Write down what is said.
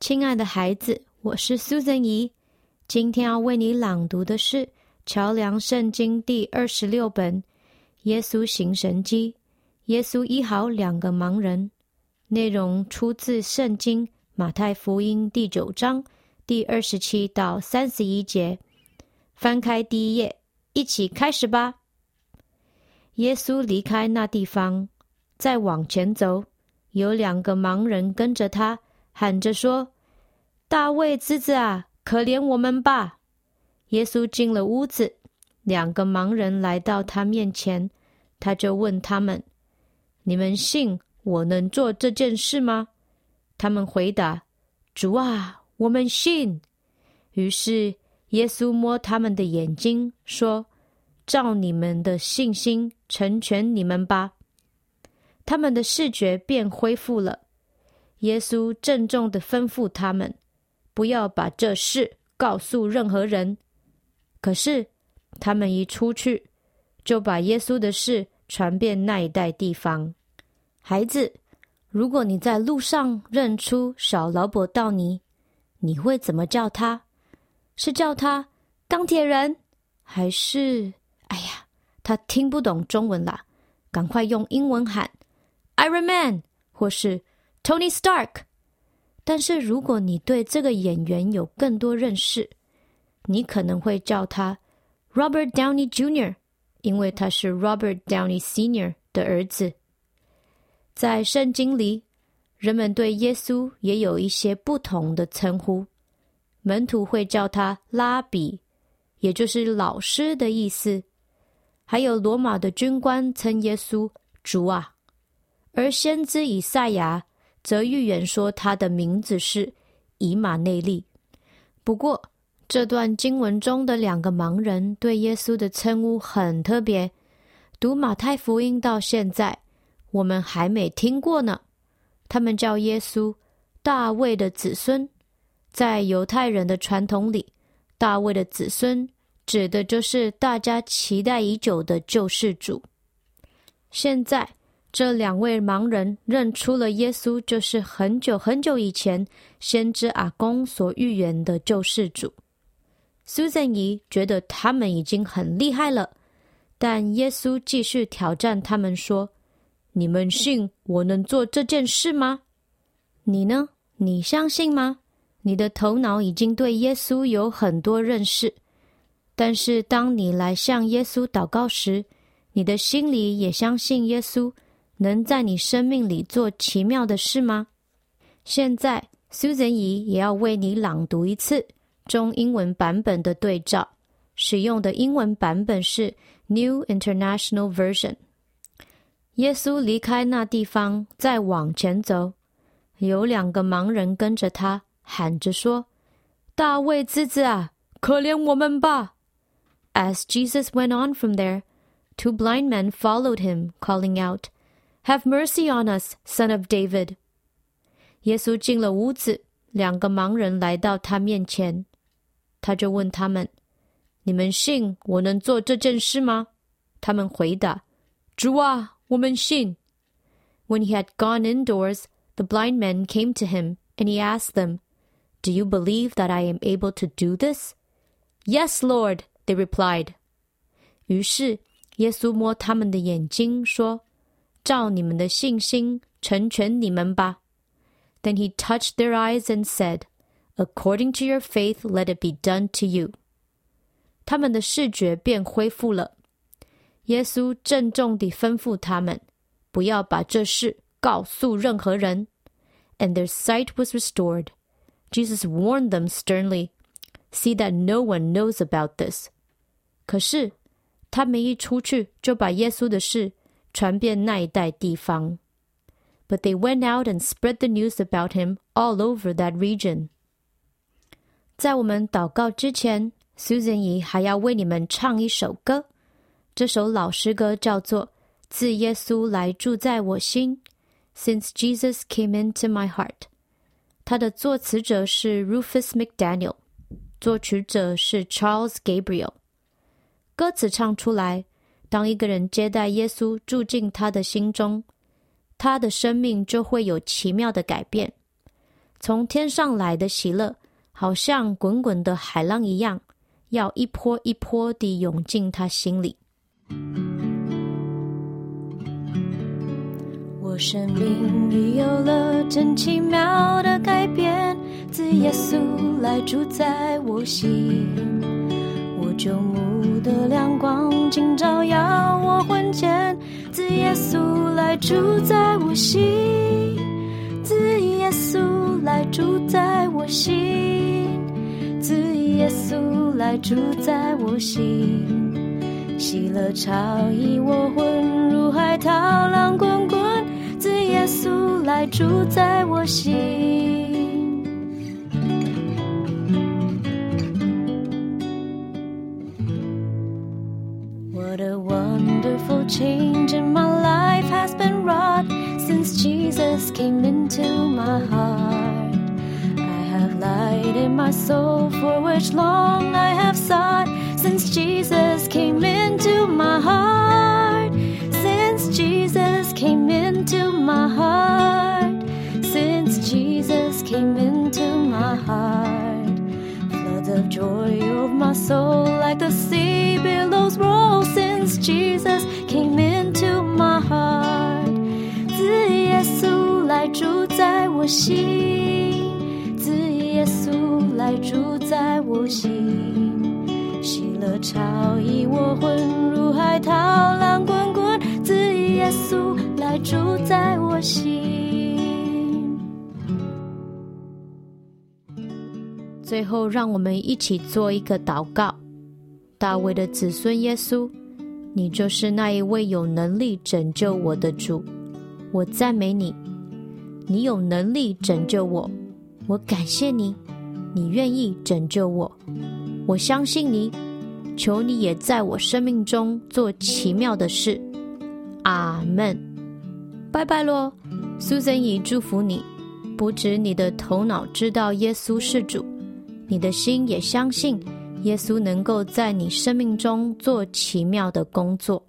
亲爱的孩子，我是 Susan 姨。今天要为你朗读的是《桥梁圣经》第二十六本《耶稣行神迹》。耶稣医好两个盲人，内容出自圣经马太福音第九章第二十七到三十一节。翻开第一页，一起开始吧。耶稣离开那地方，再往前走，有两个盲人跟着他，喊着说：“大卫之子啊，可怜我们吧！”耶稣进了屋子，两个盲人来到他面前，他就问他们：“你们信我能做这件事吗？”他们回答：“主啊，我们信。”于是耶稣摸他们的眼睛，说：“照你们的信心。”成全你们吧。他们的视觉便恢复了。耶稣郑重的吩咐他们，不要把这事告诉任何人。可是他们一出去，就把耶稣的事传遍那一带地方。孩子，如果你在路上认出小劳伯道尼，你会怎么叫他？是叫他钢铁人，还是哎呀？他听不懂中文啦，赶快用英文喊 “Iron Man” 或是 “Tony Stark”。但是如果你对这个演员有更多认识，你可能会叫他 Robert Downey Jr.，因为他是 Robert Downey Sr. 的儿子。在圣经里，人们对耶稣也有一些不同的称呼，门徒会叫他拉比，也就是老师的意思。还有罗马的军官称耶稣主啊，而先知以赛亚则预言说他的名字是以马内利。不过，这段经文中的两个盲人对耶稣的称呼很特别，读马太福音到现在，我们还没听过呢。他们叫耶稣大卫的子孙，在犹太人的传统里，大卫的子孙。指的就是大家期待已久的救世主。现在，这两位盲人认出了耶稣，就是很久很久以前先知阿公所预言的救世主。Susan 姨觉得他们已经很厉害了，但耶稣继续挑战他们说：“你们信我能做这件事吗？你呢？你相信吗？你的头脑已经对耶稣有很多认识。”但是，当你来向耶稣祷告时，你的心里也相信耶稣能在你生命里做奇妙的事吗？现在，Susan 姨也要为你朗读一次中英文版本的对照，使用的英文版本是 New International Version。耶稣离开那地方，再往前走，有两个盲人跟着他，喊着说：“大卫之子啊，可怜我们吧！” As Jesus went on from there, two blind men followed him, calling out, Have mercy on us, son of David. 耶稣进了屋子，两个盲人来到他面前，他就问他们：“你们信我能做这件事吗？”他们回答：“主啊，我们信。” When he had gone indoors, the blind men came to him, and he asked them, Do you believe that I am able to do this? Yes, Lord, They replied. 于是耶稣摸他们的眼睛，说：“ 照你们的信心成全你们吧。” Then he touched their eyes and said, "According to your faith, let it be done to you." 他们的视觉便恢复了。耶稣郑重地吩咐他们，不要把这事告诉任何人。And their sight was restored. Jesus warned them sternly, "See that no one knows about this." 可是，他们一出去就把耶稣的事 传遍那一带地方。But they went out and spread the news about him all over that region. 在我们祷告之前，Susan 姨还要为你们唱一首歌。这首老诗歌叫做《自耶稣来住在我心》，Since Jesus came into my heart。它的作词者是 Rufus McDaniel，作曲者是 Charles Gabriel。歌词唱出来， 当一个人接待耶稣住进他的心中，他的生命就会有奇妙的改变。从天上来的喜乐，好像滚滚的海浪一样，要一波一波地涌进他心里。我生命已有了真奇妙的改变，自耶稣来住在我心。旧目的亮光竟照耀我魂前，自耶稣来住在我心，自耶稣来住在我心，自耶稣来住在我心。喜乐潮溢我魂，如海涛浪滚滚。自耶稣来住在我心。Jesus came into my heart. I have light in my soul for which long I have sought since Jesus came into my heart. Since Jesus came into my heart. Since Jesus came into my heart. Floods of joy over my soul like the sea billows roll. Since Jesus came into 住在我心，自耶稣来住在我心。喜乐潮溢我魂，如海涛浪滚滚。自耶稣来住在我心。最后，让我们一起做一个祷告。大卫的子孙耶稣，你就是那一位有能力拯救我的主。我赞美你，你有能力拯救我，我感谢你，你愿意拯救我。我相信你，求你也在我生命中做奇妙的事。阿门。拜拜喽，苏森怡祝福你，不止你的头脑知道耶稣是主，你的心也相信耶稣能够在你生命中做奇妙的工作。